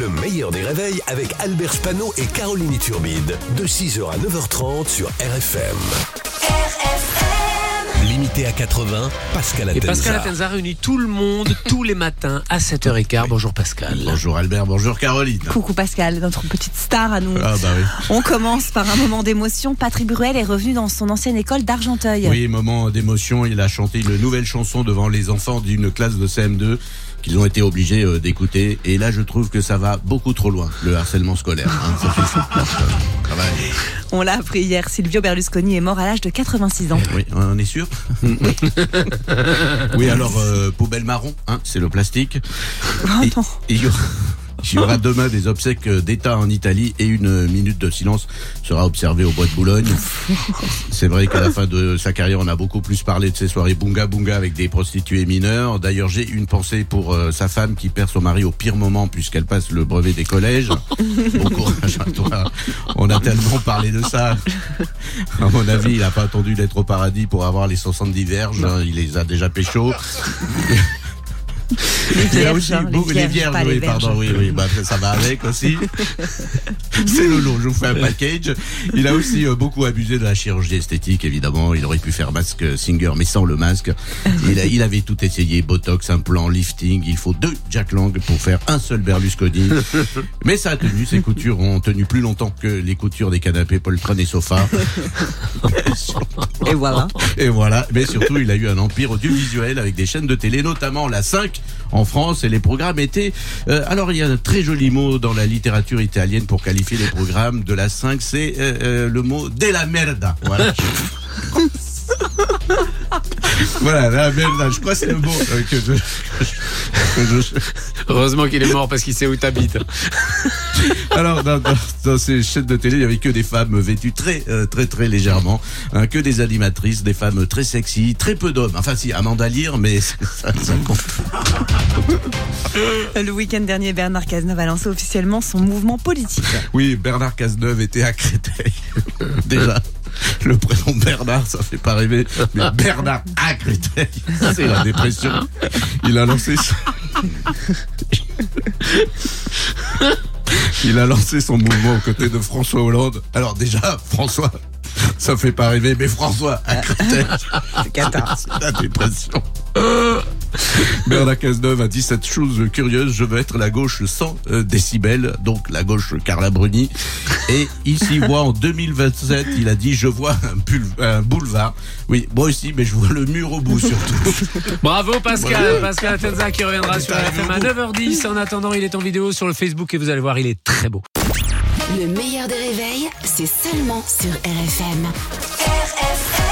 Le meilleur des réveils avec Albert Spano et Caroline Turbide. De 6h à 9h30 sur RFM. Limité à 80, Pascal Et Atenza. Pascal Atenza réunit tout le monde tous les matins à 7h15. Bonjour Pascal. Bonjour Albert, bonjour Caroline. Coucou Pascal, notre petite star à nous. Ah bah oui. On commence par un moment d'émotion. Patrick Bruel est revenu dans son ancienne école d'Argenteuil. Oui, moment d'émotion, il a chanté une nouvelle chanson devant les enfants d'une classe de CM2 qu'ils ont été obligés euh, d'écouter. Et là, je trouve que ça va beaucoup trop loin, le harcèlement scolaire. hein. Ça fait ça. Ça va. On l'a appris hier, Silvio Berlusconi est mort à l'âge de 86 ans. Oui, on est sûr Oui, alors, euh, poubelle marron, hein, c'est le plastique. Oh non. et il y aura demain des obsèques d'État en Italie et une minute de silence sera observée au Bois de Boulogne. C'est vrai qu'à la fin de sa carrière, on a beaucoup plus parlé de ses soirées bunga bunga avec des prostituées mineures. D'ailleurs, j'ai une pensée pour euh, sa femme qui perd son mari au pire moment puisqu'elle passe le brevet des collèges. Bon courage à toi. On a tellement parlé de ça. À mon avis, il n'a pas attendu d'être au paradis pour avoir les 70 verges. hein. Il les a déjà pécho. Les Il y a vierges, aussi hein, beaucoup- les vierges, pas oui, les pardon, oui, oui, bah, ça va avec aussi. C'est Lolo, je vous fais un package. Il a aussi euh, beaucoup abusé de la chirurgie esthétique, évidemment. Il aurait pu faire masque singer, mais sans le masque. Il, a- il avait tout essayé, botox, implant, lifting. Il faut deux Jack Lang pour faire un seul Berlusconi. Mais ça a tenu, ses coutures ont tenu plus longtemps que les coutures des canapés poltron et sofas. Et voilà. Et voilà, mais surtout il a eu un empire audiovisuel avec des chaînes de télé, notamment la 5 en France, et les programmes étaient... euh, alors il y a un très joli mot dans la littérature italienne pour qualifier les programmes de la 5, c'est euh, euh, le mot de la merda. Voilà. voilà, je crois que c'est le mot euh, que je... que je- Heureusement qu'il est mort parce qu'il sait où t'habites. Alors, dans, dans- dans ces chaînes de télé, il y avait que des femmes vêtues très, euh, très, très légèrement, hein, que des animatrices, des femmes très sexy, très peu d'hommes. Enfin, si, Amanda Lear, mais ça, ça compte. Le week-end dernier, Bernard Cazeneuve a lancé officiellement son mouvement politique. Oui, Bernard Cazeneuve était à Créteil. Déjà, le prénom Bernard, ça fait pas rêver. Mais Bernard à Créteil, c'est la dépression. Il a lancé. son- Il a lancé son mouvement aux côtés de François Hollande. Alors déjà, François, ça fait pas rêver, mais François à Créteil, c'est la dépression. Bernard Cazeneuve a dit cette chose curieuse, je veux être la gauche sans euh, décibels, donc la gauche Carla Bruni. Et il s'y voit en 2027, il a dit je vois un, un boulevard. Oui, moi aussi, mais je vois le mur au bout surtout. Bravo Pascal. Pascal Atenza qui reviendra sur RFM à 9h10. En attendant, il est en vidéo sur le Facebook et vous allez voir, il est très beau. Le meilleur des réveils, c'est seulement sur RFM. RFM